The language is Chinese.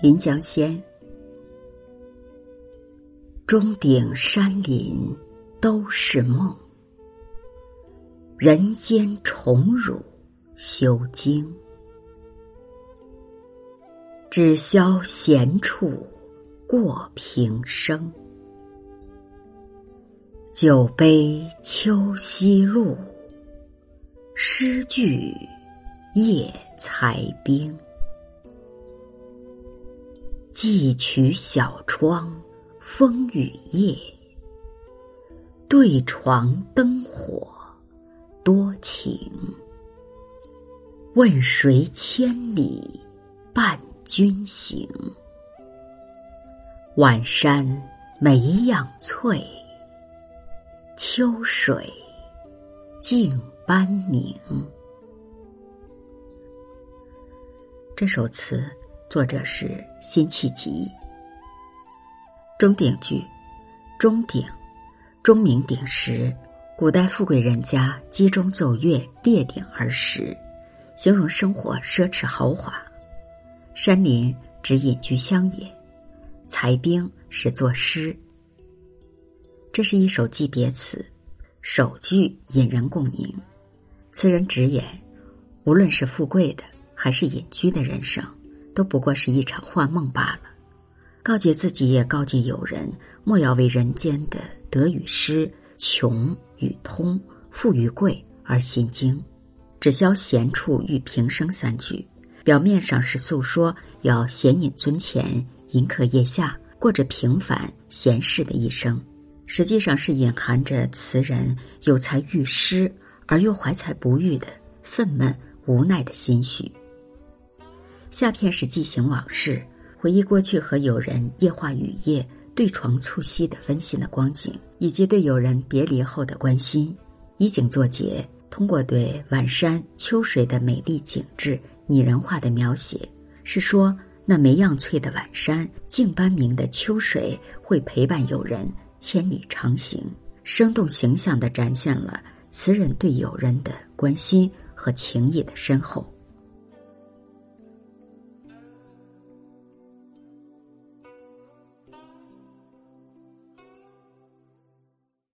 临江仙，钟鼎山林都是梦，人间宠辱修经。只消闲处过平生，酒杯秋夕露，诗句夜裁冰。寄取小窗风雨夜，对床灯火多情。问谁千里伴君行？晚山梅样翠，秋水镜斑明。这首词。作者是辛弃疾。钟鼎句，钟鼎，钟鸣鼎食，古代富贵人家击钟奏乐，列鼎而食，形容生活奢侈豪华。山林指隐居乡野，裁冰是作诗。这是一首寄别词，首句引人共鸣。词人直言，无论是富贵的还是隐居的人生。都不过是一场幻梦罢了，告诫自己也告诫友人，莫要为人间的得与失、穷与通、富与贵而心惊。只消闲处遇平生三句，表面上是诉说要闲饮尊前、吟客夜下，过着平凡闲适的一生，实际上是隐含着词人有才欲失而又怀才不遇的愤懑无奈的心绪。下片是记行往事，回忆过去和友人夜话雨夜、对床促膝的温馨的光景，以及对友人别离后的关心。以景作结，通过对晚山秋水的美丽景致拟人化的描写，是说那梅样翠的晚山、镜斑明的秋水会陪伴友人千里长行，生动形象地展现了词人对友人的关心和情谊的深厚。